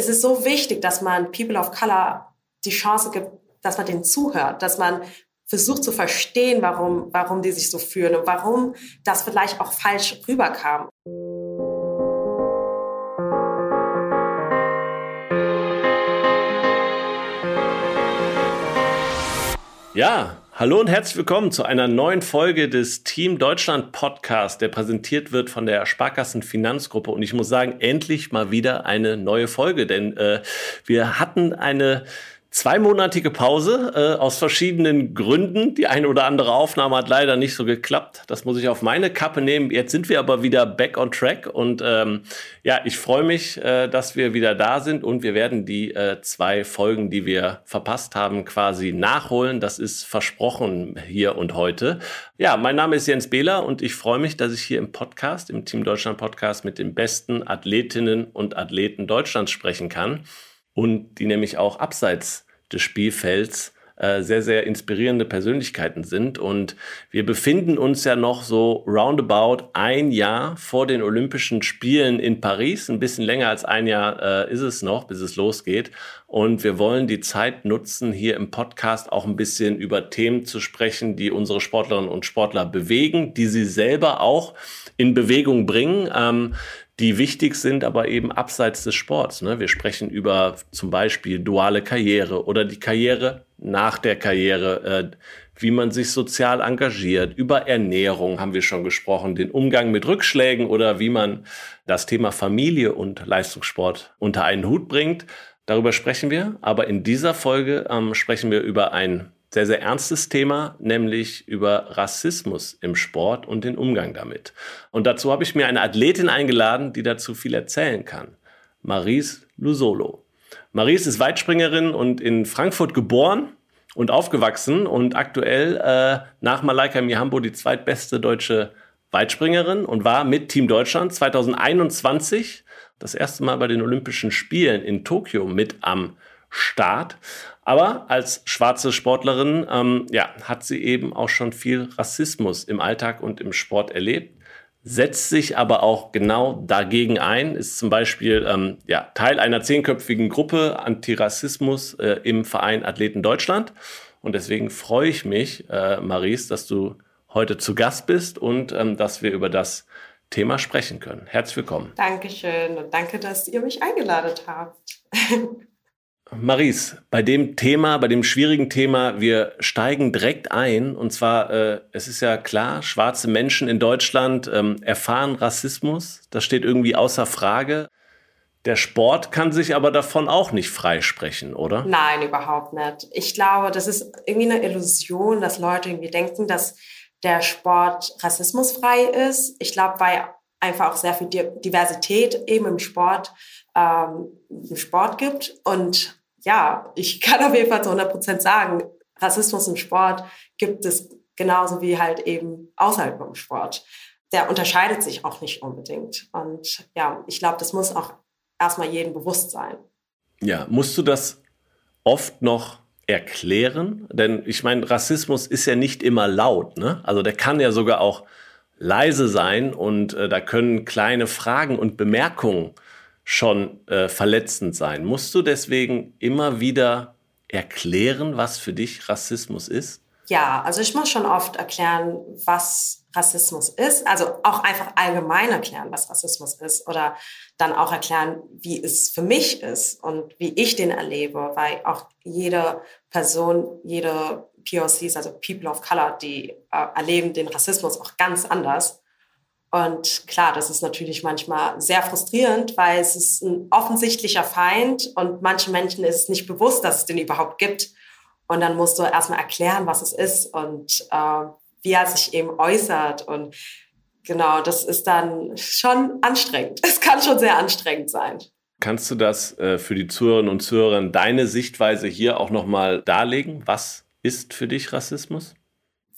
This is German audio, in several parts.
es ist so wichtig, dass man People of Color die Chance gibt, dass man denen zuhört, dass man versucht zu verstehen, warum, warum die sich so fühlen und warum das vielleicht auch falsch rüberkam. Ja, hallo und herzlich willkommen zu einer neuen Folge des Team Deutschland Podcast, der präsentiert wird von der Sparkassen Finanzgruppe. Und ich muss sagen, endlich mal wieder eine neue Folge, denn äh, wir hatten eine zweimonatige Pause äh, aus verschiedenen Gründen. Die eine oder andere Aufnahme hat leider nicht so geklappt. Das muss ich auf meine Kappe nehmen. Jetzt sind wir aber wieder back on track und ähm, ja, ich freue mich, äh, dass wir wieder da sind und wir werden die äh, zwei Folgen, die wir verpasst haben, quasi nachholen. Das ist versprochen hier und heute. Ja, mein Name ist Jens Behler und ich freue mich, dass ich hier im Podcast, im Team Deutschland Podcast mit den besten Athletinnen und Athleten Deutschlands sprechen kann und die nämlich auch abseits des Spielfelds äh, sehr, sehr inspirierende Persönlichkeiten sind. Und wir befinden uns ja noch so roundabout ein Jahr vor den Olympischen Spielen in Paris. Ein bisschen länger als ein Jahr äh, ist es noch, bis es losgeht. Und wir wollen die Zeit nutzen, hier im Podcast auch ein bisschen über Themen zu sprechen, die unsere Sportlerinnen und Sportler bewegen, die sie selber auch in Bewegung bringen. Ähm, die wichtig sind, aber eben abseits des Sports. Ne? Wir sprechen über zum Beispiel duale Karriere oder die Karriere nach der Karriere, äh, wie man sich sozial engagiert. Über Ernährung haben wir schon gesprochen, den Umgang mit Rückschlägen oder wie man das Thema Familie und Leistungssport unter einen Hut bringt. Darüber sprechen wir, aber in dieser Folge ähm, sprechen wir über ein sehr, sehr ernstes Thema, nämlich über Rassismus im Sport und den Umgang damit. Und dazu habe ich mir eine Athletin eingeladen, die dazu viel erzählen kann. Maries Lusolo. Maries ist Weitspringerin und in Frankfurt geboren und aufgewachsen und aktuell äh, nach Malaika Mihambo die zweitbeste deutsche Weitspringerin und war mit Team Deutschland 2021 das erste Mal bei den Olympischen Spielen in Tokio mit am Start. Aber als schwarze Sportlerin ähm, ja, hat sie eben auch schon viel Rassismus im Alltag und im Sport erlebt, setzt sich aber auch genau dagegen ein, ist zum Beispiel ähm, ja, Teil einer zehnköpfigen Gruppe Antirassismus äh, im Verein Athleten Deutschland. Und deswegen freue ich mich, äh, Maries, dass du heute zu Gast bist und ähm, dass wir über das Thema sprechen können. Herzlich willkommen. Dankeschön und danke, dass ihr mich eingeladen habt. Maries, bei dem Thema, bei dem schwierigen Thema, wir steigen direkt ein. Und zwar, äh, es ist ja klar, schwarze Menschen in Deutschland ähm, erfahren Rassismus. Das steht irgendwie außer Frage. Der Sport kann sich aber davon auch nicht freisprechen, oder? Nein, überhaupt nicht. Ich glaube, das ist irgendwie eine Illusion, dass Leute irgendwie denken, dass der Sport rassismusfrei ist. Ich glaube, weil einfach auch sehr viel Diversität eben im Sport, ähm, im Sport gibt. Und ja, ich kann auf jeden Fall zu 100 Prozent sagen, Rassismus im Sport gibt es genauso wie halt eben außerhalb vom Sport. Der unterscheidet sich auch nicht unbedingt. Und ja, ich glaube, das muss auch erstmal jedem bewusst sein. Ja, musst du das oft noch erklären? Denn ich meine, Rassismus ist ja nicht immer laut. Ne? Also der kann ja sogar auch leise sein und äh, da können kleine Fragen und Bemerkungen schon äh, verletzend sein. Musst du deswegen immer wieder erklären, was für dich Rassismus ist? Ja, also ich muss schon oft erklären, was Rassismus ist. Also auch einfach allgemein erklären, was Rassismus ist. Oder dann auch erklären, wie es für mich ist und wie ich den erlebe. Weil auch jede Person, jede POCs, also People of Color, die äh, erleben den Rassismus auch ganz anders. Und klar, das ist natürlich manchmal sehr frustrierend, weil es ist ein offensichtlicher Feind und manchen Menschen ist es nicht bewusst, dass es den überhaupt gibt. Und dann musst du erstmal erklären, was es ist und äh, wie er sich eben äußert. Und genau, das ist dann schon anstrengend. Es kann schon sehr anstrengend sein. Kannst du das äh, für die Zuhörerinnen und Zuhörer, deine Sichtweise hier auch nochmal darlegen? Was ist für dich Rassismus?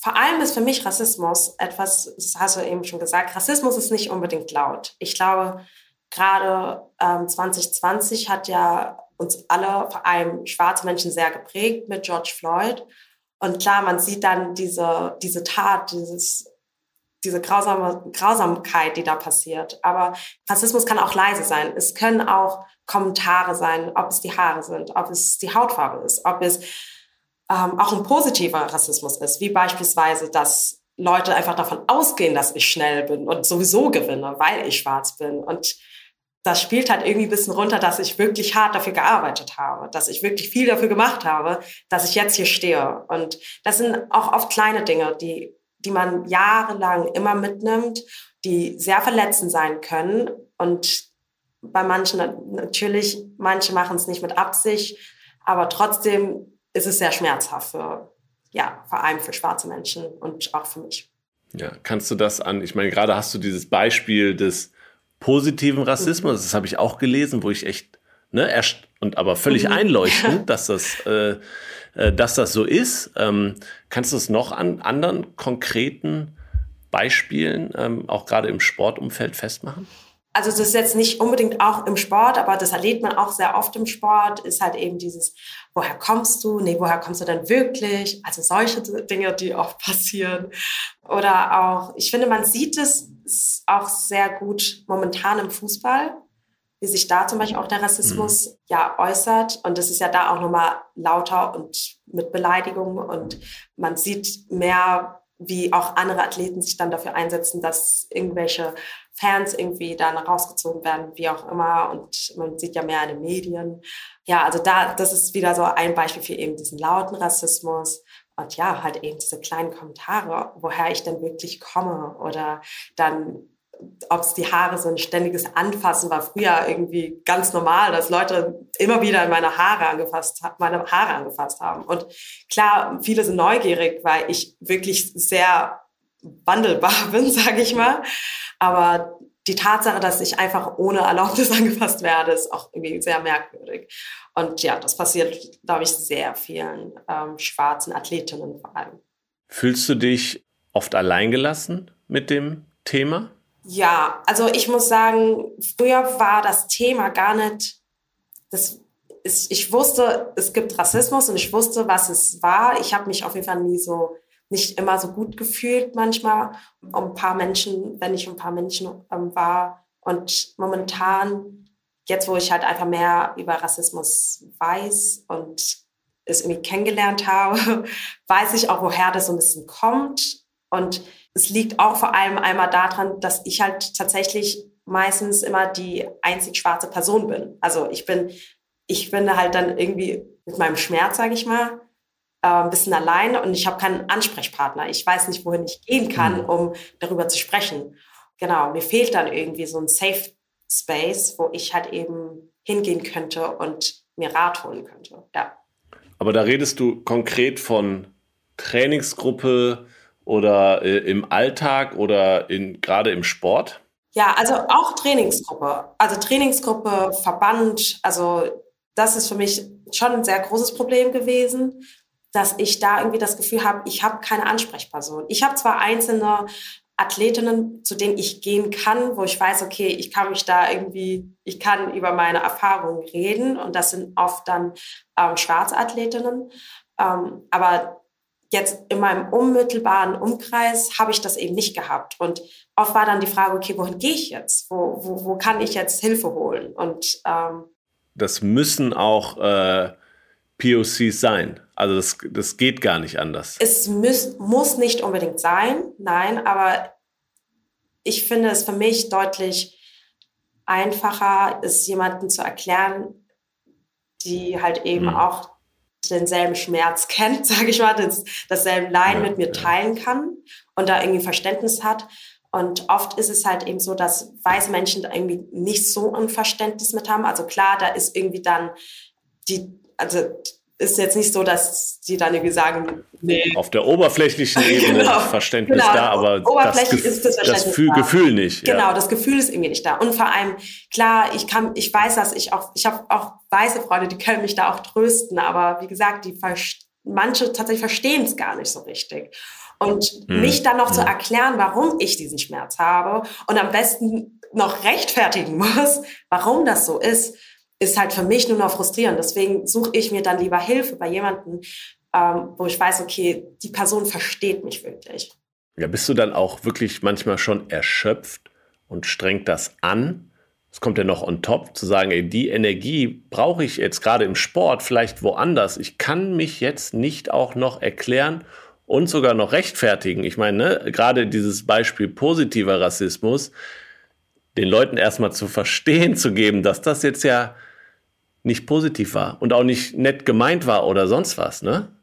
Vor allem ist für mich Rassismus etwas, das hast du eben schon gesagt, Rassismus ist nicht unbedingt laut. Ich glaube, gerade ähm, 2020 hat ja uns alle, vor allem schwarze Menschen, sehr geprägt mit George Floyd. Und klar, man sieht dann diese, diese Tat, dieses, diese grausame Grausamkeit, die da passiert. Aber Rassismus kann auch leise sein. Es können auch Kommentare sein, ob es die Haare sind, ob es die Hautfarbe ist, ob es ähm, auch ein positiver Rassismus ist, wie beispielsweise, dass Leute einfach davon ausgehen, dass ich schnell bin und sowieso gewinne, weil ich schwarz bin. Und das spielt halt irgendwie ein bisschen runter, dass ich wirklich hart dafür gearbeitet habe, dass ich wirklich viel dafür gemacht habe, dass ich jetzt hier stehe. Und das sind auch oft kleine Dinge, die, die man jahrelang immer mitnimmt, die sehr verletzend sein können. Und bei manchen natürlich, manche machen es nicht mit Absicht, aber trotzdem ist es sehr schmerzhaft für, ja, vor allem für schwarze Menschen und auch für mich. Ja, kannst du das an, ich meine, gerade hast du dieses Beispiel des positiven Rassismus. Das habe ich auch gelesen, wo ich echt, ne, erst und aber völlig mhm. einleuchtend, dass das, äh, äh, dass das so ist. Ähm, kannst du es noch an anderen konkreten Beispielen, ähm, auch gerade im Sportumfeld festmachen? also das ist jetzt nicht unbedingt auch im Sport, aber das erlebt man auch sehr oft im Sport, ist halt eben dieses, woher kommst du? Nee, woher kommst du denn wirklich? Also solche Dinge, die oft passieren. Oder auch, ich finde, man sieht es auch sehr gut momentan im Fußball, wie sich da zum Beispiel auch der Rassismus mhm. ja äußert. Und das ist ja da auch nochmal lauter und mit Beleidigungen und man sieht mehr wie auch andere Athleten sich dann dafür einsetzen, dass irgendwelche Fans irgendwie dann rausgezogen werden, wie auch immer. Und man sieht ja mehr in den Medien. Ja, also da, das ist wieder so ein Beispiel für eben diesen lauten Rassismus. Und ja, halt eben diese kleinen Kommentare, woher ich denn wirklich komme. Oder dann, ob es die Haare sind, ständiges Anfassen war früher irgendwie ganz normal, dass Leute immer wieder meine Haare angefasst, meine Haare angefasst haben. Und klar, viele sind neugierig, weil ich wirklich sehr wandelbar bin, sage ich mal. Aber die Tatsache, dass ich einfach ohne Erlaubnis angefasst werde, ist auch irgendwie sehr merkwürdig. Und ja, das passiert, glaube ich, sehr vielen ähm, schwarzen Athletinnen vor allem. Fühlst du dich oft alleingelassen mit dem Thema? Ja, also ich muss sagen, früher war das Thema gar nicht, das ist, ich wusste, es gibt Rassismus und ich wusste, was es war. Ich habe mich auf jeden Fall nie so nicht immer so gut gefühlt manchmal um ein paar Menschen, wenn ich um ein paar Menschen ähm, war. Und momentan, jetzt wo ich halt einfach mehr über Rassismus weiß und es irgendwie kennengelernt habe, weiß ich auch, woher das so ein bisschen kommt. Und es liegt auch vor allem einmal daran, dass ich halt tatsächlich meistens immer die einzig schwarze Person bin. Also ich bin, ich bin halt dann irgendwie mit meinem Schmerz, sage ich mal, äh, ein bisschen allein und ich habe keinen Ansprechpartner. Ich weiß nicht, wohin ich gehen kann, mhm. um darüber zu sprechen. Genau, mir fehlt dann irgendwie so ein Safe Space, wo ich halt eben hingehen könnte und mir Rat holen könnte. Ja. Aber da redest du konkret von Trainingsgruppe oder äh, im Alltag oder in, gerade im Sport? Ja, also auch Trainingsgruppe. Also Trainingsgruppe, Verband, also das ist für mich schon ein sehr großes Problem gewesen, dass ich da irgendwie das Gefühl habe, ich habe keine Ansprechperson. Ich habe zwar einzelne Athletinnen, zu denen ich gehen kann, wo ich weiß, okay, ich kann mich da irgendwie, ich kann über meine Erfahrungen reden und das sind oft dann ähm, Schwarzathletinnen. Ähm, aber jetzt in meinem unmittelbaren Umkreis habe ich das eben nicht gehabt. Und oft war dann die Frage, okay, wohin gehe ich jetzt? Wo, wo, wo kann ich jetzt Hilfe holen? Und ähm, das müssen auch äh, POCs sein. Also das, das geht gar nicht anders. Es müß, muss nicht unbedingt sein, nein, aber ich finde es für mich deutlich einfacher, es jemandem zu erklären, die halt eben mhm. auch denselben Schmerz kennt, sage ich mal, das, dasselben Leiden ja, mit mir ja. teilen kann und da irgendwie Verständnis hat. Und oft ist es halt eben so, dass weiße Menschen da irgendwie nicht so ein Verständnis mit haben. Also klar, da ist irgendwie dann die, also ist jetzt nicht so, dass sie dann irgendwie sagen, nee. Auf der oberflächlichen Ebene genau. Verständnis genau. da, aber das, Gef ist das, das Gefühl, da. Gefühl nicht. Genau, ja. das Gefühl ist irgendwie nicht da. Und vor allem, klar, ich kann, ich weiß, dass ich auch, ich habe auch weiße Freunde, die können mich da auch trösten, aber wie gesagt, die manche tatsächlich verstehen es gar nicht so richtig. Und hm. mich dann noch hm. zu erklären, warum ich diesen Schmerz habe und am besten noch rechtfertigen muss, warum das so ist, ist halt für mich nur noch frustrierend. Deswegen suche ich mir dann lieber Hilfe bei jemandem, ähm, wo ich weiß, okay, die Person versteht mich wirklich. Ja, bist du dann auch wirklich manchmal schon erschöpft und strengt das an, es kommt ja noch on top, zu sagen, ey, die Energie brauche ich jetzt gerade im Sport, vielleicht woanders. Ich kann mich jetzt nicht auch noch erklären und sogar noch rechtfertigen. Ich meine, ne, gerade dieses Beispiel positiver Rassismus, den Leuten erstmal zu verstehen zu geben, dass das jetzt ja nicht positiv war und auch nicht nett gemeint war oder sonst was, ne?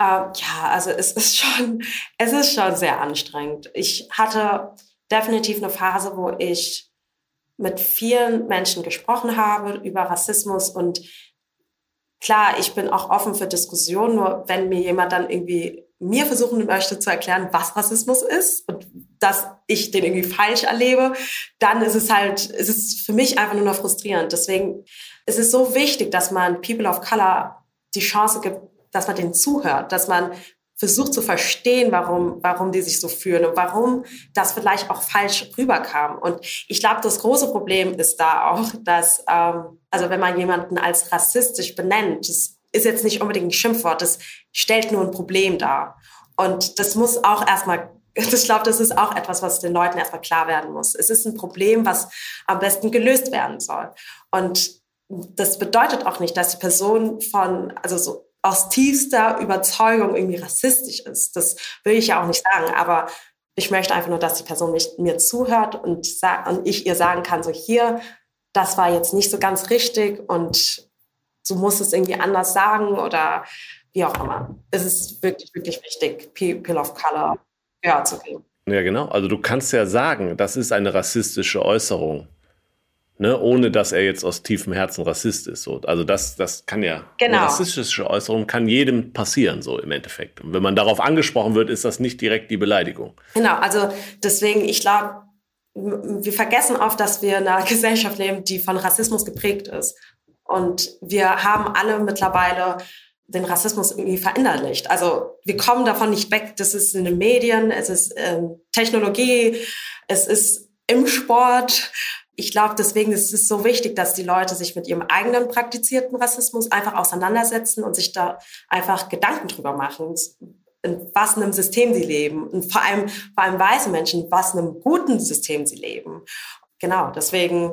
Uh, ja, also es ist schon, es ist schon sehr anstrengend. Ich hatte definitiv eine Phase, wo ich mit vielen Menschen gesprochen habe über Rassismus und klar, ich bin auch offen für Diskussionen, nur wenn mir jemand dann irgendwie mir versuchen möchte zu erklären, was Rassismus ist und dass ich den irgendwie falsch erlebe, dann ist es halt, ist es für mich einfach nur noch frustrierend. Deswegen ist es so wichtig, dass man People of Color die Chance gibt, dass man denen zuhört, dass man versucht zu verstehen, warum, warum die sich so fühlen und warum das vielleicht auch falsch rüberkam. Und ich glaube, das große Problem ist da auch, dass, ähm, also wenn man jemanden als rassistisch benennt, das ist jetzt nicht unbedingt ein Schimpfwort, das stellt nur ein Problem dar. Und das muss auch erstmal, ich glaube, das ist auch etwas, was den Leuten erstmal klar werden muss. Es ist ein Problem, was am besten gelöst werden soll. Und das bedeutet auch nicht, dass die Person von, also so aus tiefster Überzeugung irgendwie rassistisch ist. Das will ich ja auch nicht sagen, aber ich möchte einfach nur, dass die Person mich, mir zuhört und, und ich ihr sagen kann, so hier, das war jetzt nicht so ganz richtig und du musst es irgendwie anders sagen oder wie auch immer. Es ist wirklich, wirklich wichtig, People of Color gehört zu geben. Ja, genau. Also du kannst ja sagen, das ist eine rassistische Äußerung ne, ohne dass er jetzt aus tiefem Herzen Rassist ist. So. Also das, das kann ja, genau. eine rassistische Äußerung kann jedem passieren, so im Endeffekt. Und wenn man darauf angesprochen wird, ist das nicht direkt die Beleidigung. Genau, also deswegen, ich glaube, wir vergessen oft, dass wir in einer Gesellschaft leben, die von Rassismus geprägt ist. Und wir haben alle mittlerweile den Rassismus irgendwie verinnerlicht. Also wir kommen davon nicht weg. Das ist in den Medien, es ist in Technologie, es ist im Sport ich glaube, deswegen ist es so wichtig, dass die Leute sich mit ihrem eigenen praktizierten Rassismus einfach auseinandersetzen und sich da einfach Gedanken drüber machen, in was einem System sie leben und vor allem, vor allem weiße Menschen, was einem guten System sie leben. Genau, deswegen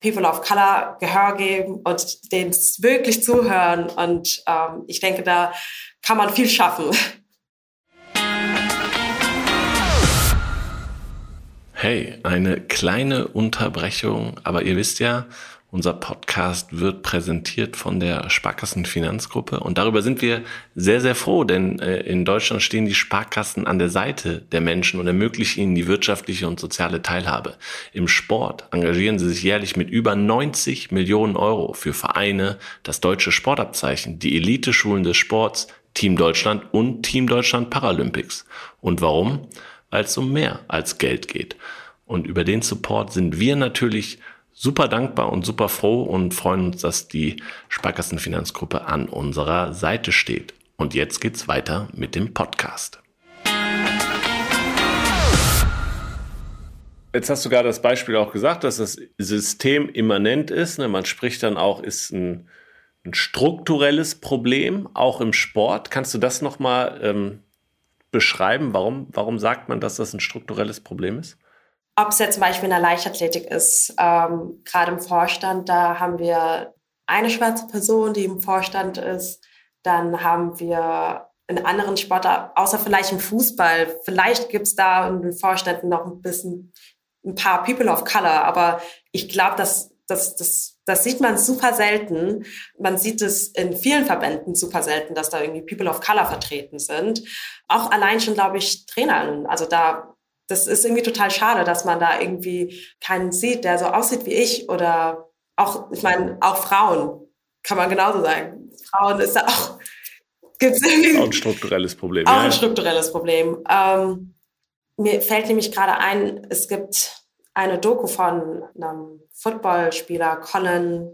People of Color Gehör geben und denen wirklich zuhören und ähm, ich denke, da kann man viel schaffen. Hey, eine kleine Unterbrechung, aber ihr wisst ja, unser Podcast wird präsentiert von der Sparkassen Finanzgruppe und darüber sind wir sehr, sehr froh, denn äh, in Deutschland stehen die Sparkassen an der Seite der Menschen und ermöglichen ihnen die wirtschaftliche und soziale Teilhabe. Im Sport engagieren sie sich jährlich mit über 90 Millionen Euro für Vereine, das deutsche Sportabzeichen, die Elite-Schulen des Sports, Team Deutschland und Team Deutschland Paralympics. Und warum? Weil es um mehr als Geld geht. Und über den Support sind wir natürlich super dankbar und super froh und freuen uns, dass die Sparkassenfinanzgruppe an unserer Seite steht. Und jetzt geht's weiter mit dem Podcast. Jetzt hast du gerade das Beispiel auch gesagt, dass das System immanent ist. Ne? Man spricht dann auch, ist ein, ein strukturelles Problem, auch im Sport. Kannst du das nochmal ähm, beschreiben? Warum, warum sagt man, dass das ein strukturelles Problem ist? Ob es jetzt zum Beispiel in der Leichtathletik ist, ähm, gerade im Vorstand, da haben wir eine schwarze Person, die im Vorstand ist. Dann haben wir in anderen Sportarten, außer vielleicht im Fußball, vielleicht gibt es da in den Vorständen noch ein bisschen ein paar People of Color, aber ich glaube, dass das, das, das sieht man super selten. Man sieht es in vielen Verbänden super selten, dass da irgendwie People of Color vertreten sind. Auch allein schon, glaube ich, Trainern. Also da, das ist irgendwie total schade, dass man da irgendwie keinen sieht, der so aussieht wie ich oder auch, ich meine, auch Frauen, kann man genauso sagen. Frauen ist da auch, gibt's irgendwie. Auch ein strukturelles Problem. Auch ja. ein strukturelles Problem. Ähm, mir fällt nämlich gerade ein, es gibt eine Doku von einem Footballspieler, Colin,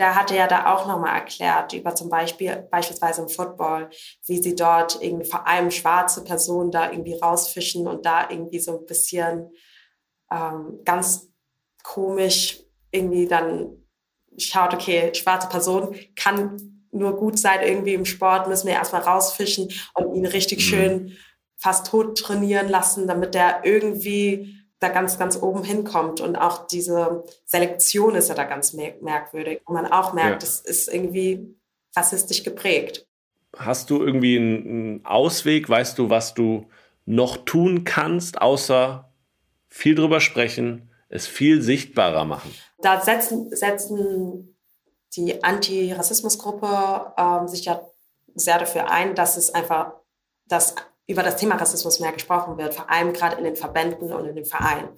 der hatte ja da auch nochmal erklärt über zum Beispiel, beispielsweise im Football, wie sie dort irgendwie vor allem schwarze Personen da irgendwie rausfischen und da irgendwie so ein bisschen ähm, ganz komisch irgendwie dann schaut, okay, schwarze Person kann nur gut sein irgendwie im Sport, müssen wir erstmal rausfischen und ihn richtig mhm. schön fast tot trainieren lassen, damit der irgendwie da ganz, ganz oben hinkommt. Und auch diese Selektion ist ja da ganz merkwürdig. Und man auch merkt, es ja. ist irgendwie rassistisch geprägt. Hast du irgendwie einen Ausweg? Weißt du, was du noch tun kannst, außer viel drüber sprechen, es viel sichtbarer machen? Da setzen, setzen die Antirassismusgruppe ähm, sich ja sehr dafür ein, dass es einfach, dass über das Thema Rassismus mehr gesprochen wird, vor allem gerade in den Verbänden und in den Vereinen.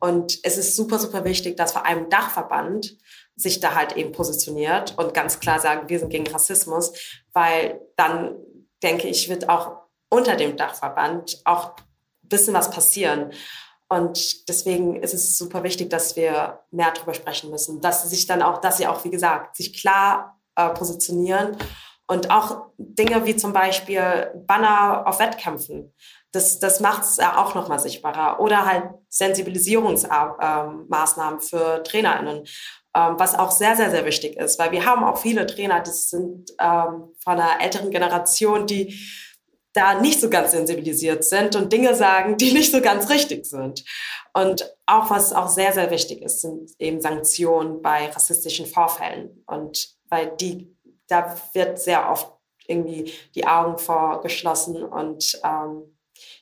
Und es ist super, super wichtig, dass vor allem Dachverband sich da halt eben positioniert und ganz klar sagen, wir sind gegen Rassismus, weil dann denke ich, wird auch unter dem Dachverband auch ein bisschen was passieren. Und deswegen ist es super wichtig, dass wir mehr darüber sprechen müssen, dass sie sich dann auch, dass sie auch, wie gesagt, sich klar äh, positionieren und auch Dinge wie zum Beispiel Banner auf Wettkämpfen. Das, das macht es ja auch nochmal sichtbarer. Oder halt Sensibilisierungsmaßnahmen für TrainerInnen, ähm, was auch sehr, sehr, sehr wichtig ist, weil wir haben auch viele Trainer, die sind ähm, von einer älteren Generation, die da nicht so ganz sensibilisiert sind und Dinge sagen, die nicht so ganz richtig sind. Und auch was auch sehr, sehr wichtig ist, sind eben Sanktionen bei rassistischen Vorfällen. Und weil die, da wird sehr oft irgendwie die Augen vorgeschlossen und ähm,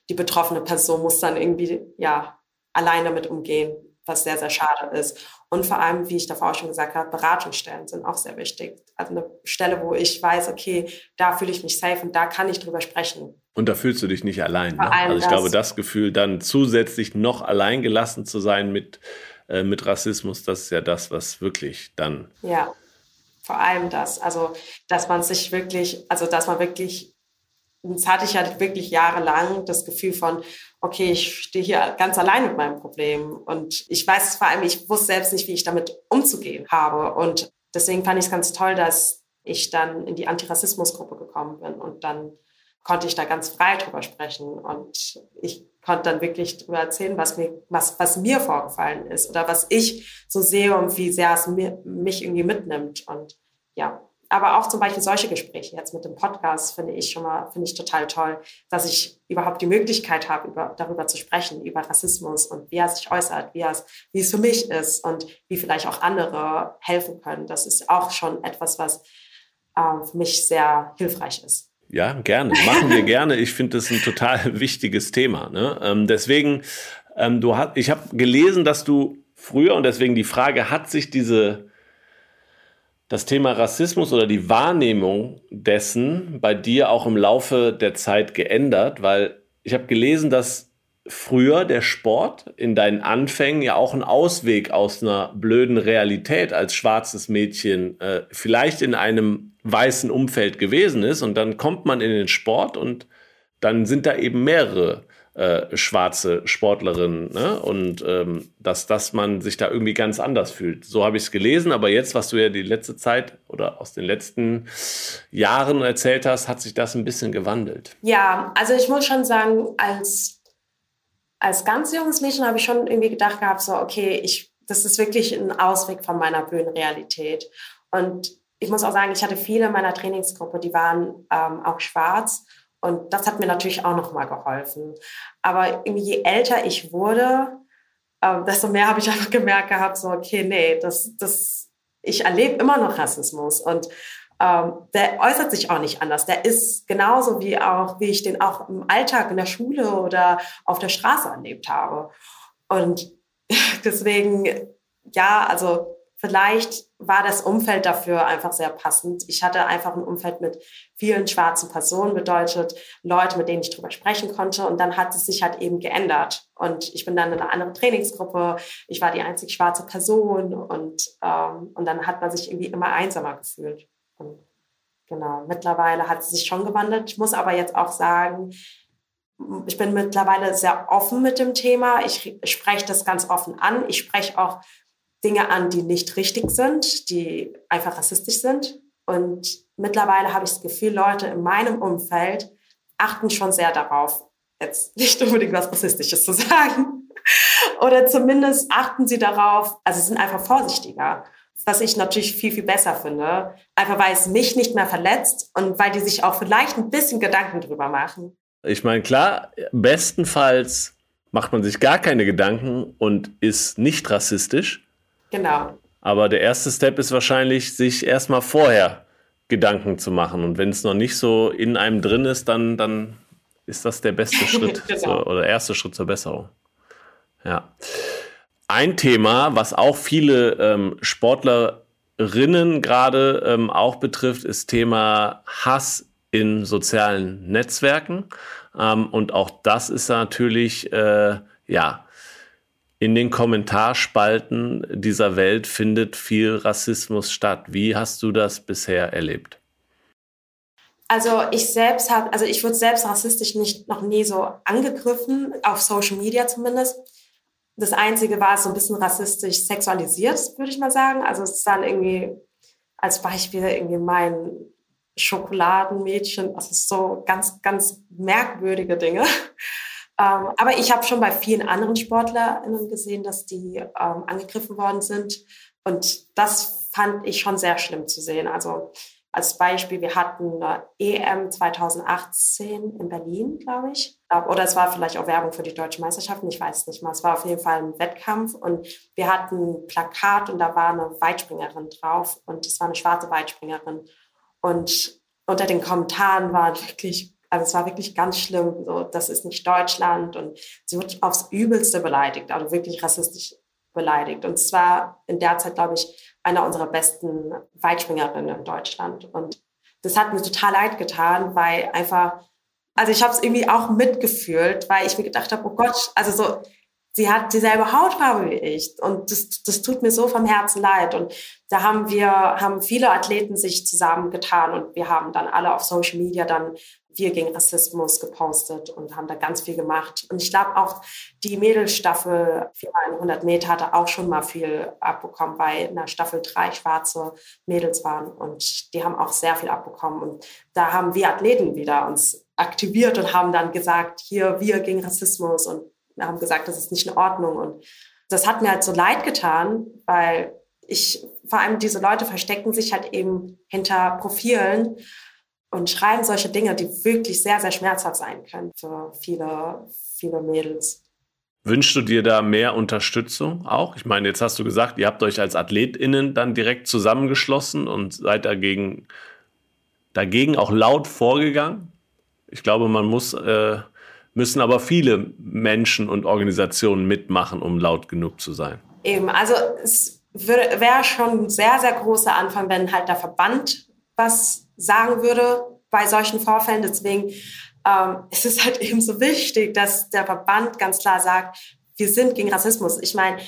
die betroffene Person muss dann irgendwie ja allein damit umgehen, was sehr, sehr schade ist. Und vor allem, wie ich davor auch schon gesagt habe, Beratungsstellen sind auch sehr wichtig. Also eine Stelle, wo ich weiß, okay, da fühle ich mich safe und da kann ich drüber sprechen. Und da fühlst du dich nicht allein. Ne? Also ich das. glaube, das Gefühl, dann zusätzlich noch allein gelassen zu sein mit, äh, mit Rassismus, das ist ja das, was wirklich dann. Ja, vor allem das. Also, dass man sich wirklich, also dass man wirklich das hatte ich ja wirklich jahrelang das Gefühl von, okay, ich stehe hier ganz allein mit meinem Problem. Und ich weiß vor allem, ich wusste selbst nicht, wie ich damit umzugehen habe. Und deswegen fand ich es ganz toll, dass ich dann in die Antirassismusgruppe gekommen bin und dann konnte ich da ganz frei drüber sprechen und ich konnte dann wirklich darüber erzählen, was mir, was, was mir vorgefallen ist oder was ich so sehe und wie sehr es mir, mich irgendwie mitnimmt. Und ja, aber auch zum Beispiel solche Gespräche jetzt mit dem Podcast finde ich schon mal, finde ich total toll, dass ich überhaupt die Möglichkeit habe, über, darüber zu sprechen, über Rassismus und wie er sich äußert, wie, er es, wie es für mich ist und wie vielleicht auch andere helfen können. Das ist auch schon etwas, was äh, für mich sehr hilfreich ist. Ja, gerne. Machen wir gerne. Ich finde das ein total wichtiges Thema. Ne? Ähm, deswegen, ähm, du hast, ich habe gelesen, dass du früher und deswegen die Frage, hat sich diese das Thema Rassismus oder die Wahrnehmung dessen bei dir auch im Laufe der Zeit geändert? Weil ich habe gelesen, dass früher der Sport in deinen Anfängen ja auch ein Ausweg aus einer blöden Realität als schwarzes Mädchen äh, vielleicht in einem weißen Umfeld gewesen ist. Und dann kommt man in den Sport und dann sind da eben mehrere äh, schwarze Sportlerin ne? und ähm, dass, dass man sich da irgendwie ganz anders fühlt. So habe ich es gelesen, aber jetzt, was du ja die letzte Zeit oder aus den letzten Jahren erzählt hast, hat sich das ein bisschen gewandelt. Ja, also ich muss schon sagen, als, als ganz junges Mädchen habe ich schon irgendwie gedacht gehabt, so, okay, ich, das ist wirklich ein Ausweg von meiner Bühnenrealität. Und ich muss auch sagen, ich hatte viele meiner Trainingsgruppe, die waren ähm, auch schwarz. Und das hat mir natürlich auch nochmal geholfen. Aber je älter ich wurde, äh, desto mehr habe ich einfach gemerkt gehabt, so, okay, nee, das, das, ich erlebe immer noch Rassismus und ähm, der äußert sich auch nicht anders. Der ist genauso wie auch, wie ich den auch im Alltag in der Schule oder auf der Straße erlebt habe. Und deswegen, ja, also vielleicht war das Umfeld dafür einfach sehr passend. Ich hatte einfach ein Umfeld mit vielen schwarzen Personen, bedeutet Leute, mit denen ich drüber sprechen konnte. Und dann hat es sich halt eben geändert. Und ich bin dann in einer anderen Trainingsgruppe. Ich war die einzig schwarze Person. Und, ähm, und dann hat man sich irgendwie immer einsamer gefühlt. Und genau, mittlerweile hat es sich schon gewandelt. Ich muss aber jetzt auch sagen, ich bin mittlerweile sehr offen mit dem Thema. Ich spreche das ganz offen an. Ich spreche auch Dinge an, die nicht richtig sind, die einfach rassistisch sind. Und mittlerweile habe ich das Gefühl, Leute in meinem Umfeld achten schon sehr darauf, jetzt nicht unbedingt was Rassistisches zu sagen. Oder zumindest achten sie darauf, also sind einfach vorsichtiger. Was ich natürlich viel, viel besser finde. Einfach weil es mich nicht mehr verletzt und weil die sich auch vielleicht ein bisschen Gedanken drüber machen. Ich meine, klar, bestenfalls macht man sich gar keine Gedanken und ist nicht rassistisch. Genau. Aber der erste Step ist wahrscheinlich, sich erstmal vorher Gedanken zu machen. Und wenn es noch nicht so in einem drin ist, dann, dann ist das der beste Schritt genau. zur, oder erste Schritt zur Besserung. Ja. Ein Thema, was auch viele ähm, Sportlerinnen gerade ähm, auch betrifft, ist Thema Hass in sozialen Netzwerken. Ähm, und auch das ist natürlich, äh, ja, in den Kommentarspalten dieser Welt findet viel Rassismus statt. Wie hast du das bisher erlebt? Also ich selbst habe, also ich wurde selbst rassistisch nicht noch nie so angegriffen, auf Social Media zumindest. Das Einzige war so ein bisschen rassistisch sexualisiert, würde ich mal sagen. Also es ist dann irgendwie als Beispiel irgendwie mein Schokoladenmädchen, also so ganz, ganz merkwürdige Dinge. Ähm, aber ich habe schon bei vielen anderen SportlerInnen gesehen, dass die ähm, angegriffen worden sind. Und das fand ich schon sehr schlimm zu sehen. Also als Beispiel, wir hatten EM 2018 in Berlin, glaube ich. Oder es war vielleicht auch Werbung für die deutschen Meisterschaften, ich weiß nicht mal. Es war auf jeden Fall ein Wettkampf und wir hatten ein Plakat und da war eine Weitspringerin drauf und es war eine schwarze Weitspringerin. Und unter den Kommentaren waren wirklich also es war wirklich ganz schlimm. So, das ist nicht Deutschland und sie wurde aufs Übelste beleidigt, also wirklich rassistisch beleidigt. Und zwar in der Zeit, glaube ich, einer unserer besten Weitspringerinnen in Deutschland. Und das hat mir total leid getan, weil einfach, also ich habe es irgendwie auch mitgefühlt, weil ich mir gedacht habe, oh Gott, also so, sie hat dieselbe Hautfarbe wie ich und das, das tut mir so vom Herzen leid. Und da haben wir, haben viele Athleten sich zusammengetan und wir haben dann alle auf Social Media dann wir gegen Rassismus gepostet und haben da ganz viel gemacht. Und ich glaube auch die Mädelstaffel 4x100 Meter hatte auch schon mal viel abbekommen, weil in der Staffel drei schwarze Mädels waren und die haben auch sehr viel abbekommen. Und da haben wir Athleten wieder uns aktiviert und haben dann gesagt, hier wir gegen Rassismus und haben gesagt, das ist nicht in Ordnung. Und das hat mir halt so leid getan, weil ich, vor allem diese Leute verstecken sich halt eben hinter Profilen und schreiben solche Dinge, die wirklich sehr, sehr schmerzhaft sein können für viele, viele Mädels. Wünschst du dir da mehr Unterstützung auch? Ich meine, jetzt hast du gesagt, ihr habt euch als AthletInnen dann direkt zusammengeschlossen und seid dagegen, dagegen auch laut vorgegangen. Ich glaube, man muss, äh, müssen aber viele Menschen und Organisationen mitmachen, um laut genug zu sein. Eben, also es wäre schon ein sehr, sehr großer Anfang, wenn halt der Verband was sagen würde bei solchen Vorfällen. Deswegen ähm, ist es halt eben so wichtig, dass der Verband ganz klar sagt, wir sind gegen Rassismus. Ich meine,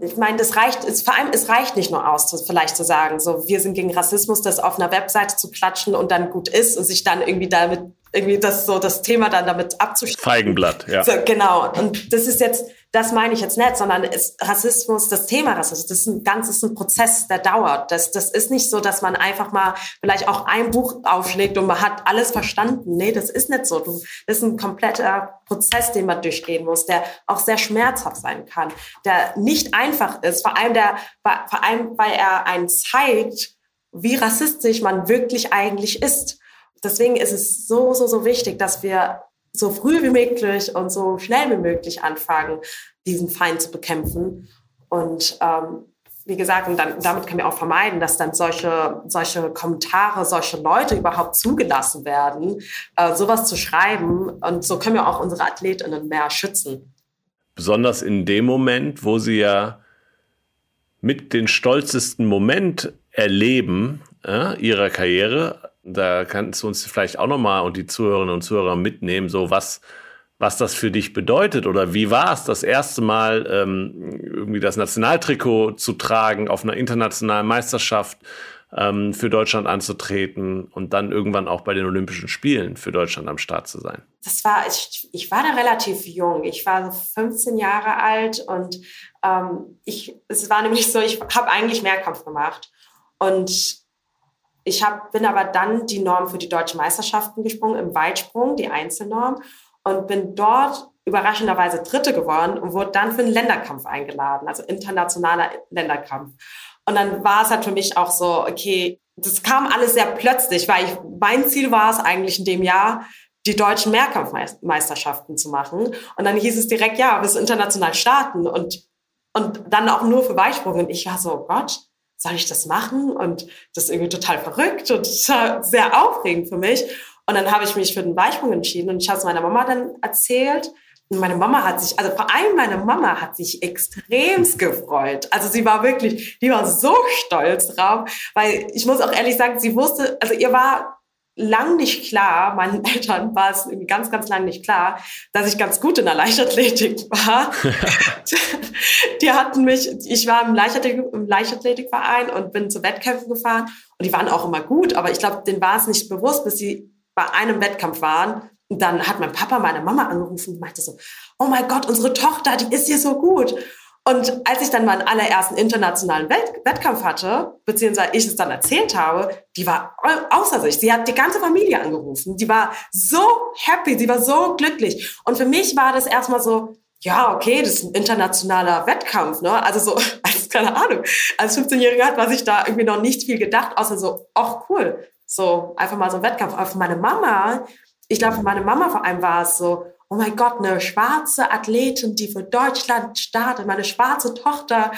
ich meine, das reicht, es, vor allem, es reicht nicht nur aus, vielleicht zu sagen, so, wir sind gegen Rassismus, das auf einer Webseite zu klatschen und dann gut ist und sich dann irgendwie damit, irgendwie das so, das Thema dann damit abzuschließen. Feigenblatt, ja. So, genau. Und das ist jetzt, das meine ich jetzt nicht, sondern ist Rassismus, das Thema Rassismus, das ist ein ganzes ein Prozess, der dauert. Das, das ist nicht so, dass man einfach mal vielleicht auch ein Buch aufschlägt und man hat alles verstanden. Nee, das ist nicht so. Das ist ein kompletter Prozess, den man durchgehen muss, der auch sehr schmerzhaft sein kann, der nicht einfach ist, vor allem der, vor allem, weil er einen zeigt, wie rassistisch man wirklich eigentlich ist. Deswegen ist es so, so, so wichtig, dass wir so früh wie möglich und so schnell wie möglich anfangen, diesen Feind zu bekämpfen. Und ähm, wie gesagt, und dann, damit können wir auch vermeiden, dass dann solche, solche Kommentare, solche Leute überhaupt zugelassen werden, äh, sowas zu schreiben. Und so können wir auch unsere AthletInnen mehr schützen. Besonders in dem Moment, wo sie ja mit den stolzesten Moment erleben äh, ihrer Karriere, da kannst du uns vielleicht auch nochmal und die Zuhörerinnen und Zuhörer mitnehmen, so was, was das für dich bedeutet oder wie war es, das erste Mal ähm, irgendwie das Nationaltrikot zu tragen, auf einer internationalen Meisterschaft ähm, für Deutschland anzutreten und dann irgendwann auch bei den Olympischen Spielen für Deutschland am Start zu sein? Das war, ich, ich war da relativ jung. Ich war 15 Jahre alt und ähm, ich, es war nämlich so, ich habe eigentlich Mehrkampf gemacht. Und ich hab, bin aber dann die Norm für die deutschen Meisterschaften gesprungen, im Weitsprung, die Einzelnorm, und bin dort überraschenderweise Dritte geworden und wurde dann für einen Länderkampf eingeladen, also internationaler Länderkampf. Und dann war es halt für mich auch so, okay, das kam alles sehr plötzlich, weil ich, mein Ziel war es eigentlich in dem Jahr, die deutschen Mehrkampfmeisterschaften zu machen. Und dann hieß es direkt, ja, bis international starten und, und dann auch nur für Weitsprung. Und ich war so, Gott, soll ich das machen? Und das ist irgendwie total verrückt und sehr aufregend für mich. Und dann habe ich mich für den Weitsprung entschieden und ich habe es meiner Mama dann erzählt. Und meine Mama hat sich, also vor allem meine Mama hat sich extremst gefreut. Also sie war wirklich, die war so stolz drauf, weil ich muss auch ehrlich sagen, sie wusste, also ihr war lang nicht klar, meinen Eltern war es irgendwie ganz, ganz lang nicht klar, dass ich ganz gut in der Leichtathletik war. die hatten mich, ich war im, Leichtathletik, im Leichtathletikverein und bin zu Wettkämpfen gefahren und die waren auch immer gut, aber ich glaube, denen war es nicht bewusst, bis sie bei einem Wettkampf waren. Und dann hat mein Papa meine Mama angerufen und meinte so, oh mein Gott, unsere Tochter, die ist hier so gut. Und als ich dann meinen allerersten internationalen Welt Wettkampf hatte, beziehungsweise ich es dann erzählt habe, die war außer sich. Sie hat die ganze Familie angerufen. Die war so happy, sie war so glücklich. Und für mich war das erstmal so, ja, okay, das ist ein internationaler Wettkampf, ne? Also so, als, keine Ahnung, als 15-Jähriger hat man sich da irgendwie noch nicht viel gedacht, außer so, ach cool, so einfach mal so ein Wettkampf. Aber für meine Mama, ich glaube, für meine Mama vor allem war es so, oh mein Gott, eine schwarze Athletin, die für Deutschland startet, meine schwarze Tochter.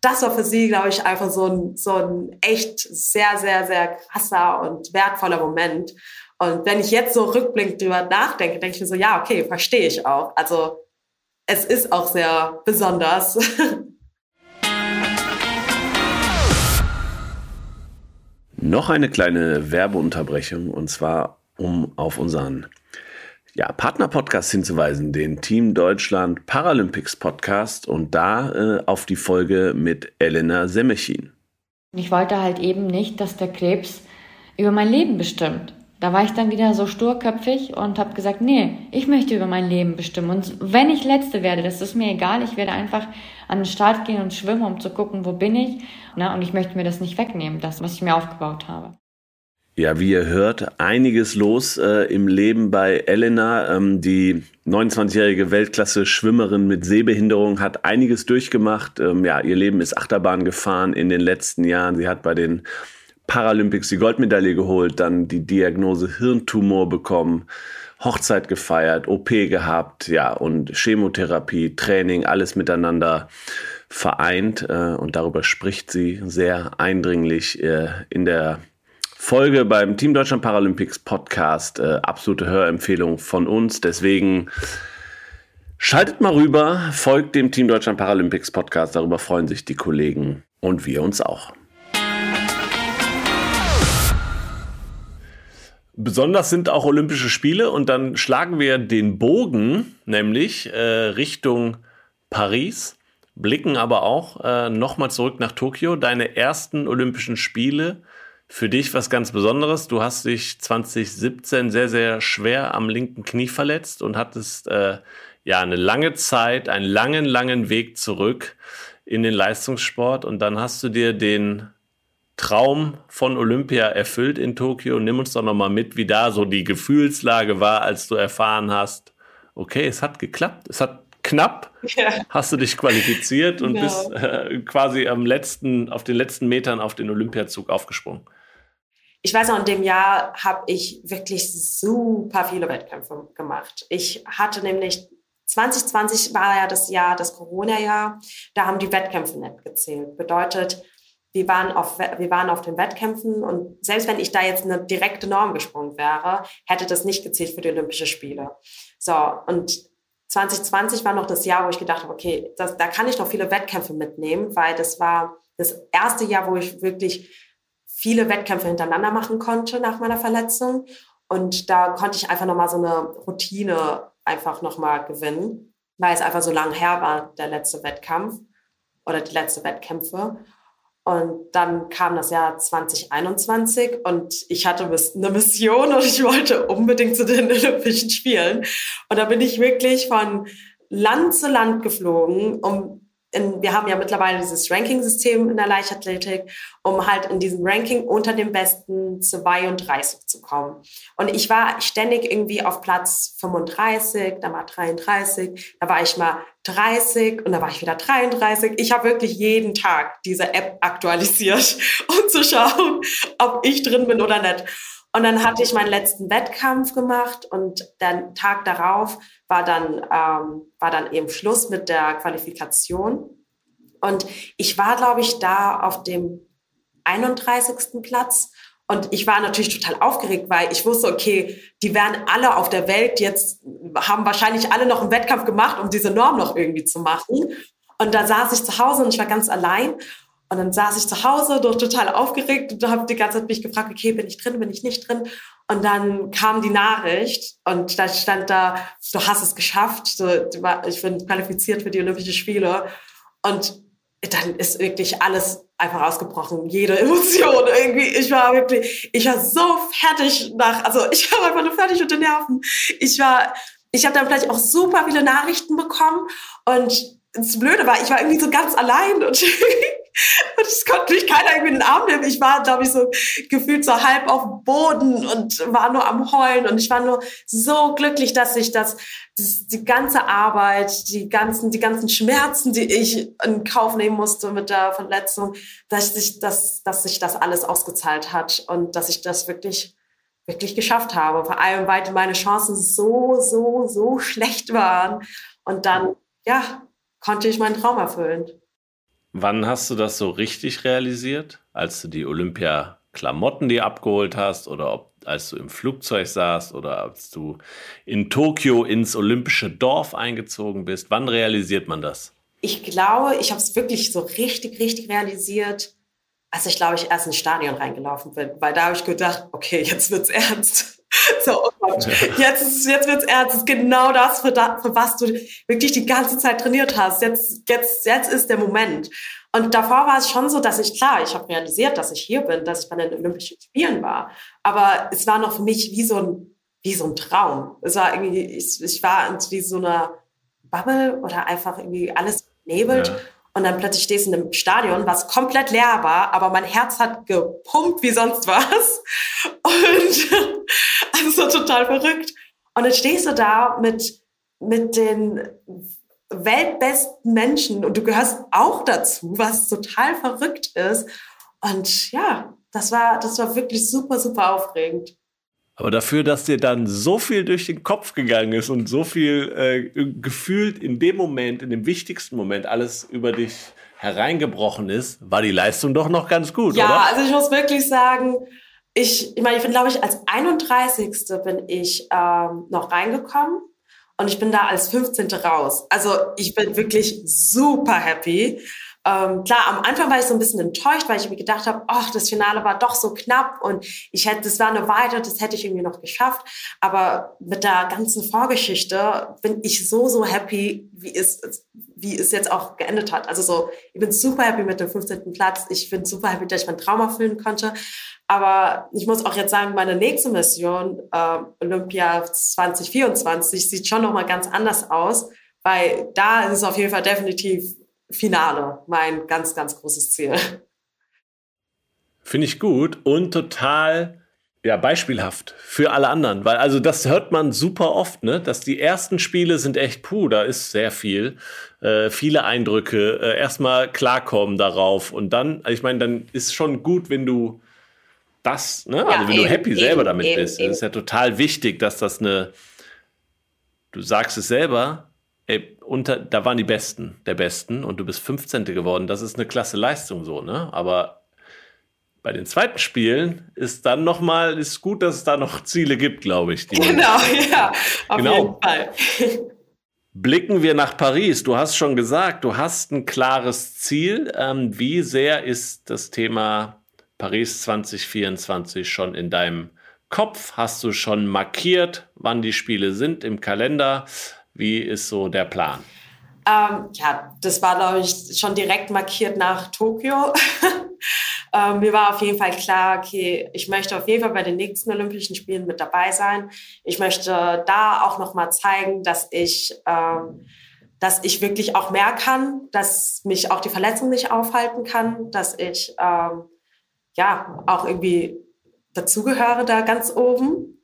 Das war für sie, glaube ich, einfach so ein, so ein echt sehr, sehr, sehr krasser und wertvoller Moment. Und wenn ich jetzt so rückblickend drüber nachdenke, denke ich mir so, ja, okay, verstehe ich auch. Also es ist auch sehr besonders. Noch eine kleine Werbeunterbrechung und zwar um auf unseren ja, Partner-Podcast hinzuweisen, den Team Deutschland Paralympics Podcast und da äh, auf die Folge mit Elena Semechin. Ich wollte halt eben nicht, dass der Krebs über mein Leben bestimmt. Da war ich dann wieder so sturköpfig und habe gesagt, nee, ich möchte über mein Leben bestimmen. Und wenn ich Letzte werde, das ist mir egal. Ich werde einfach an den Start gehen und schwimmen, um zu gucken, wo bin ich. Und ich möchte mir das nicht wegnehmen, das, was ich mir aufgebaut habe. Ja, wie ihr hört, einiges los äh, im Leben bei Elena. Ähm, die 29-jährige Weltklasse-Schwimmerin mit Sehbehinderung hat einiges durchgemacht. Ähm, ja, ihr Leben ist Achterbahn gefahren in den letzten Jahren. Sie hat bei den Paralympics die Goldmedaille geholt, dann die Diagnose Hirntumor bekommen, Hochzeit gefeiert, OP gehabt, ja, und Chemotherapie, Training, alles miteinander vereint. Äh, und darüber spricht sie sehr eindringlich äh, in der Folge beim Team Deutschland Paralympics Podcast. Äh, absolute Hörempfehlung von uns. Deswegen schaltet mal rüber, folgt dem Team Deutschland Paralympics Podcast. Darüber freuen sich die Kollegen und wir uns auch. Besonders sind auch Olympische Spiele und dann schlagen wir den Bogen, nämlich äh, Richtung Paris, blicken aber auch äh, nochmal zurück nach Tokio. Deine ersten Olympischen Spiele für dich was ganz Besonderes. Du hast dich 2017 sehr, sehr schwer am linken Knie verletzt und hattest äh, ja eine lange Zeit, einen langen, langen Weg zurück in den Leistungssport und dann hast du dir den Traum von Olympia erfüllt in Tokio. Nimm uns doch nochmal mit, wie da so die Gefühlslage war, als du erfahren hast, okay, es hat geklappt, es hat knapp, ja. hast du dich qualifiziert und genau. bist äh, quasi am letzten, auf den letzten Metern auf den Olympiazug aufgesprungen ich weiß noch, in dem Jahr habe ich wirklich super viele Wettkämpfe gemacht. Ich hatte nämlich 2020 war ja das Jahr, das Corona-Jahr. Da haben die Wettkämpfe nicht gezählt. Bedeutet, wir waren, auf, wir waren auf den Wettkämpfen und selbst wenn ich da jetzt eine direkte Norm gesprungen wäre, hätte das nicht gezählt für die Olympischen Spiele. So, und 2020 war noch das Jahr, wo ich gedacht habe, okay, das, da kann ich noch viele Wettkämpfe mitnehmen, weil das war das erste Jahr, wo ich wirklich viele Wettkämpfe hintereinander machen konnte nach meiner Verletzung. Und da konnte ich einfach nochmal so eine Routine einfach nochmal gewinnen, weil es einfach so lang her war, der letzte Wettkampf oder die letzte Wettkämpfe. Und dann kam das Jahr 2021 und ich hatte eine Mission und ich wollte unbedingt zu den Olympischen Spielen. Und da bin ich wirklich von Land zu Land geflogen, um in, wir haben ja mittlerweile dieses Ranking-System in der Leichtathletik, um halt in diesem Ranking unter den besten 32 zu kommen. Und ich war ständig irgendwie auf Platz 35, dann mal 33, da war ich mal 30 und da war ich wieder 33. Ich habe wirklich jeden Tag diese App aktualisiert, um zu schauen, ob ich drin bin oder nicht. Und dann hatte ich meinen letzten Wettkampf gemacht und der Tag darauf war dann, ähm, war dann eben Schluss mit der Qualifikation. Und ich war, glaube ich, da auf dem 31. Platz. Und ich war natürlich total aufgeregt, weil ich wusste, okay, die werden alle auf der Welt jetzt, haben wahrscheinlich alle noch einen Wettkampf gemacht, um diese Norm noch irgendwie zu machen. Und da saß ich zu Hause und ich war ganz allein. Und dann saß ich zu Hause, doch total aufgeregt und habe die ganze Zeit mich gefragt, okay, bin ich drin, bin ich nicht drin? Und dann kam die Nachricht und da stand da, du hast es geschafft, ich bin qualifiziert für die Olympischen Spiele. Und dann ist wirklich alles einfach ausgebrochen, jede Emotion irgendwie. Ich war wirklich, ich war so fertig nach, also ich war einfach nur fertig den Nerven. Ich war, ich habe dann vielleicht auch super viele Nachrichten bekommen und das Blöde war, ich war irgendwie so ganz allein und, und es konnte mich keiner irgendwie in den Arm nehmen. Ich war, glaube ich, so gefühlt so halb auf dem Boden und war nur am Heulen und ich war nur so glücklich, dass ich das, das die ganze Arbeit, die ganzen, die ganzen Schmerzen, die ich in Kauf nehmen musste mit der Verletzung, dass sich das, dass sich das alles ausgezahlt hat und dass ich das wirklich wirklich geschafft habe. Vor allem, weil meine Chancen so, so, so schlecht waren. Und dann, ja, konnte ich meinen Traum erfüllen. Wann hast du das so richtig realisiert? Als du die Olympia-Klamotten dir abgeholt hast oder ob, als du im Flugzeug saßt oder als du in Tokio ins olympische Dorf eingezogen bist? Wann realisiert man das? Ich glaube, ich habe es wirklich so richtig, richtig realisiert, als ich, glaube ich, erst ins Stadion reingelaufen bin. Weil da habe ich gedacht, okay, jetzt wird's ernst. So, Jetzt, ist, jetzt wird's ernst. Das ist genau das, für, das, für was du wirklich die ganze Zeit trainiert hast. Jetzt, jetzt, jetzt ist der Moment. Und davor war es schon so, dass ich, klar, ich habe realisiert, dass ich hier bin, dass ich bei den Olympischen Spielen war. Aber es war noch für mich wie so ein, wie so ein Traum. Es war irgendwie, ich, ich war wie so eine Bubble oder einfach irgendwie alles nebelt. Ja. Und dann plötzlich stehst du in einem Stadion, was komplett leer war, aber mein Herz hat gepumpt wie sonst was. Und also so total verrückt. Und dann stehst du da mit, mit den weltbesten Menschen und du gehörst auch dazu, was total verrückt ist. Und ja, das war, das war wirklich super, super aufregend. Aber dafür, dass dir dann so viel durch den Kopf gegangen ist und so viel äh, gefühlt in dem Moment, in dem wichtigsten Moment alles über dich hereingebrochen ist, war die Leistung doch noch ganz gut, ja, oder? Ja, also ich muss wirklich sagen, ich, ich meine, ich bin, glaube ich, als 31. bin ich ähm, noch reingekommen und ich bin da als 15. raus. Also ich bin wirklich super happy. Ähm, klar, am Anfang war ich so ein bisschen enttäuscht, weil ich mir gedacht habe, ach, das Finale war doch so knapp und ich hätte, das war eine Weite, das hätte ich irgendwie noch geschafft. Aber mit der ganzen Vorgeschichte bin ich so, so happy, wie es, wie es jetzt auch geendet hat. Also so, ich bin super happy mit dem 15. Platz. Ich bin super happy, dass ich meinen Traum erfüllen konnte. Aber ich muss auch jetzt sagen, meine nächste Mission, äh, Olympia 2024, sieht schon nochmal ganz anders aus, weil da ist es auf jeden Fall definitiv Finale mein ganz, ganz großes Ziel. Finde ich gut und total ja, beispielhaft für alle anderen, weil also das hört man super oft, ne, dass die ersten Spiele sind echt puh, da ist sehr viel, äh, viele Eindrücke, äh, erstmal klarkommen darauf und dann, also ich meine, dann ist schon gut, wenn du das, ne, ja, also wenn eben, du happy eben, selber damit eben, bist, es ist ja total wichtig, dass das eine, du sagst es selber, ey, unter, da waren die Besten der Besten und du bist 15. geworden. Das ist eine klasse Leistung so, ne? Aber bei den zweiten Spielen ist dann noch mal ist gut, dass es da noch Ziele gibt, glaube ich. genau, ja, auf genau. jeden Fall. Blicken wir nach Paris. Du hast schon gesagt, du hast ein klares Ziel. Ähm, wie sehr ist das Thema Paris 2024 schon in deinem Kopf? Hast du schon markiert, wann die Spiele sind im Kalender? Wie ist so der Plan? Ähm, ja, das war, glaube ich, schon direkt markiert nach Tokio. ähm, mir war auf jeden Fall klar, okay, ich möchte auf jeden Fall bei den nächsten Olympischen Spielen mit dabei sein. Ich möchte da auch noch mal zeigen, dass ich, ähm, dass ich wirklich auch mehr kann, dass mich auch die Verletzung nicht aufhalten kann, dass ich ähm, ja auch irgendwie dazugehöre da ganz oben.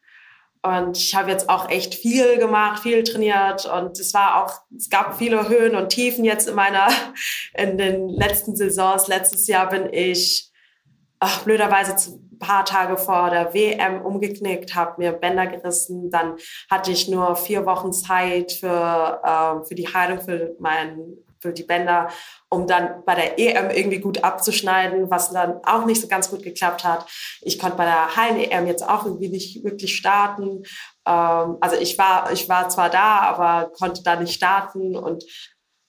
Und ich habe jetzt auch echt viel gemacht, viel trainiert und es war auch, es gab viele Höhen und Tiefen jetzt in meiner, in den letzten Saisons. Letztes Jahr bin ich ach, blöderweise ein paar Tage vor der WM umgeknickt, habe mir Bänder gerissen. Dann hatte ich nur vier Wochen Zeit für, äh, für die Heilung für, mein, für die Bänder, um dann bei der EM irgendwie gut abzuschneiden, was dann auch nicht so ganz gut geklappt hat. Ich konnte bei der Hallen-EM jetzt auch irgendwie nicht wirklich starten. Ähm, also ich war, ich war zwar da, aber konnte da nicht starten und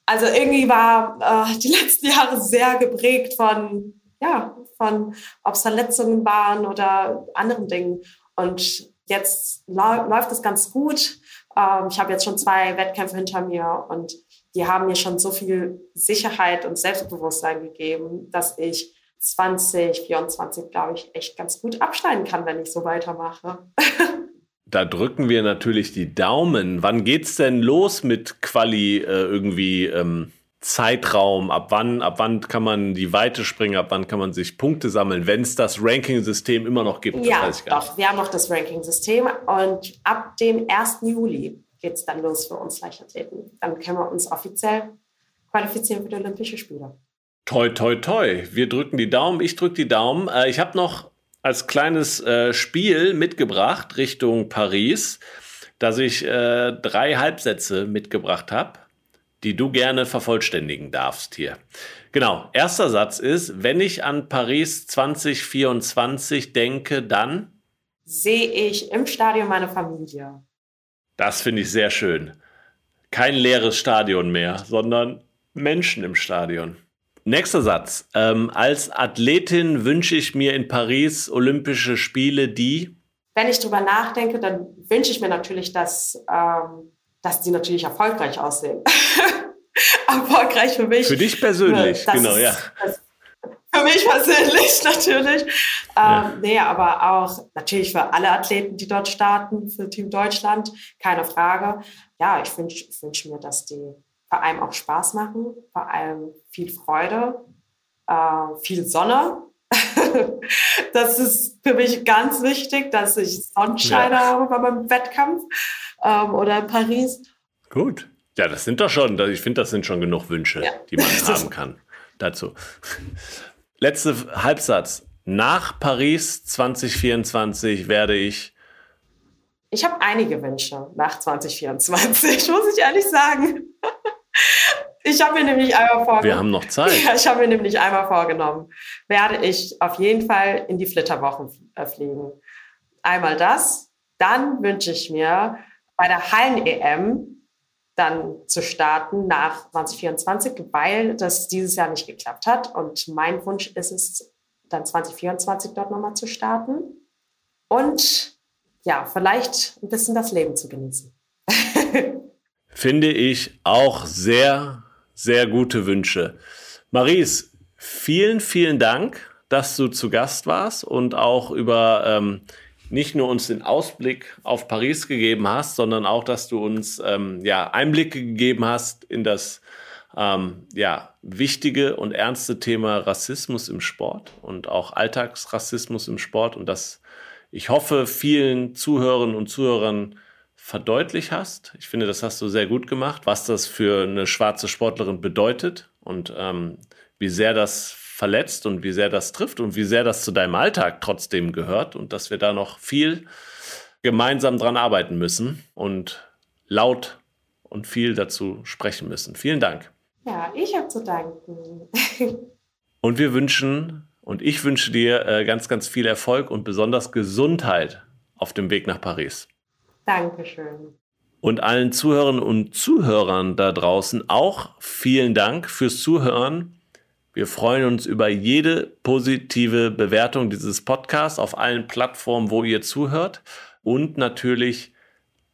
also irgendwie war äh, die letzten Jahre sehr geprägt von, ja, von, ob es Verletzungen waren oder anderen Dingen. Und jetzt läuft es ganz gut. Ähm, ich habe jetzt schon zwei Wettkämpfe hinter mir und die haben mir schon so viel Sicherheit und Selbstbewusstsein gegeben, dass ich 2024, glaube ich, echt ganz gut abschneiden kann, wenn ich so weitermache. Da drücken wir natürlich die Daumen. Wann geht's denn los mit Quali äh, irgendwie ähm, Zeitraum? Ab wann, ab wann kann man die Weite springen? Ab wann kann man sich Punkte sammeln, wenn es das Ranking-System immer noch gibt? Ja, doch. Wir haben noch das Ranking-System und ab dem 1. Juli geht's dann los für uns Leichtathleten. Dann können wir uns offiziell qualifizieren für die Olympische Spiele. Toi, toi, toi. Wir drücken die Daumen. Ich drücke die Daumen. Äh, ich habe noch als kleines äh, Spiel mitgebracht Richtung Paris, dass ich äh, drei Halbsätze mitgebracht habe, die du gerne vervollständigen darfst hier. Genau, erster Satz ist, wenn ich an Paris 2024 denke, dann sehe ich im Stadion meine Familie. Das finde ich sehr schön. Kein leeres Stadion mehr, sondern Menschen im Stadion. Nächster Satz. Ähm, als Athletin wünsche ich mir in Paris Olympische Spiele, die. Wenn ich drüber nachdenke, dann wünsche ich mir natürlich, dass, ähm, dass die natürlich erfolgreich aussehen. erfolgreich für mich. Für dich persönlich, das genau, ist, ja. Für mich persönlich natürlich. Ähm, ja. Nee, aber auch natürlich für alle Athleten, die dort starten, für Team Deutschland, keine Frage. Ja, ich wünsche wünsch mir, dass die vor allem auch Spaß machen, vor allem viel Freude, äh, viel Sonne. das ist für mich ganz wichtig, dass ich Sonnenschein ja. habe bei meinem Wettkampf ähm, oder in Paris. Gut. Ja, das sind doch schon, ich finde, das sind schon genug Wünsche, ja. die man haben kann dazu. Letzter Halbsatz. Nach Paris 2024 werde ich. Ich habe einige Wünsche nach 2024, muss ich ehrlich sagen. Ich habe mir nämlich einmal vorgenommen. Wir haben noch Zeit. Ja, ich habe mir nämlich einmal vorgenommen, werde ich auf jeden Fall in die Flitterwochen äh, fliegen. Einmal das. Dann wünsche ich mir bei der Hallen-EM dann zu starten nach 2024, weil das dieses Jahr nicht geklappt hat. Und mein Wunsch ist es, dann 2024 dort nochmal zu starten. Und ja, vielleicht ein bisschen das Leben zu genießen. finde ich auch sehr, sehr gute Wünsche. Maries, vielen, vielen Dank, dass du zu Gast warst und auch über ähm, nicht nur uns den Ausblick auf Paris gegeben hast, sondern auch, dass du uns ähm, ja, Einblicke gegeben hast in das ähm, ja, wichtige und ernste Thema Rassismus im Sport und auch Alltagsrassismus im Sport und dass ich hoffe, vielen Zuhörern und Zuhörern verdeutlicht hast. Ich finde, das hast du sehr gut gemacht, was das für eine schwarze Sportlerin bedeutet und ähm, wie sehr das verletzt und wie sehr das trifft und wie sehr das zu deinem Alltag trotzdem gehört und dass wir da noch viel gemeinsam dran arbeiten müssen und laut und viel dazu sprechen müssen. Vielen Dank. Ja, ich habe zu danken. und wir wünschen und ich wünsche dir äh, ganz, ganz viel Erfolg und besonders Gesundheit auf dem Weg nach Paris. Dankeschön. Und allen Zuhörern und Zuhörern da draußen auch vielen Dank fürs Zuhören. Wir freuen uns über jede positive Bewertung dieses Podcasts auf allen Plattformen, wo ihr zuhört. Und natürlich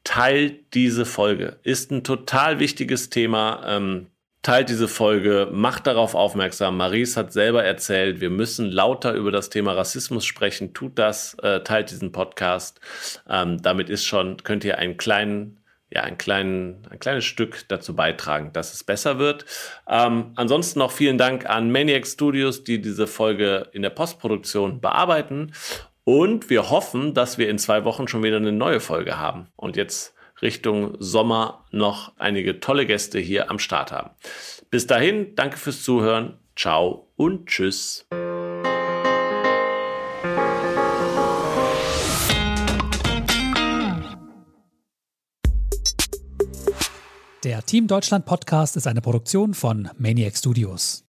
teilt diese Folge. Ist ein total wichtiges Thema. Ähm, teilt diese Folge, macht darauf aufmerksam. Maries hat selber erzählt, wir müssen lauter über das Thema Rassismus sprechen. Tut das, äh, teilt diesen Podcast. Ähm, damit ist schon, könnt ihr einen kleinen ja, ein, kleinen, ein kleines Stück dazu beitragen, dass es besser wird. Ähm, ansonsten noch vielen Dank an Maniac Studios, die diese Folge in der Postproduktion bearbeiten. Und wir hoffen, dass wir in zwei Wochen schon wieder eine neue Folge haben. Und jetzt Richtung Sommer noch einige tolle Gäste hier am Start haben. Bis dahin, danke fürs Zuhören. Ciao und tschüss. Der Team Deutschland Podcast ist eine Produktion von Maniac Studios.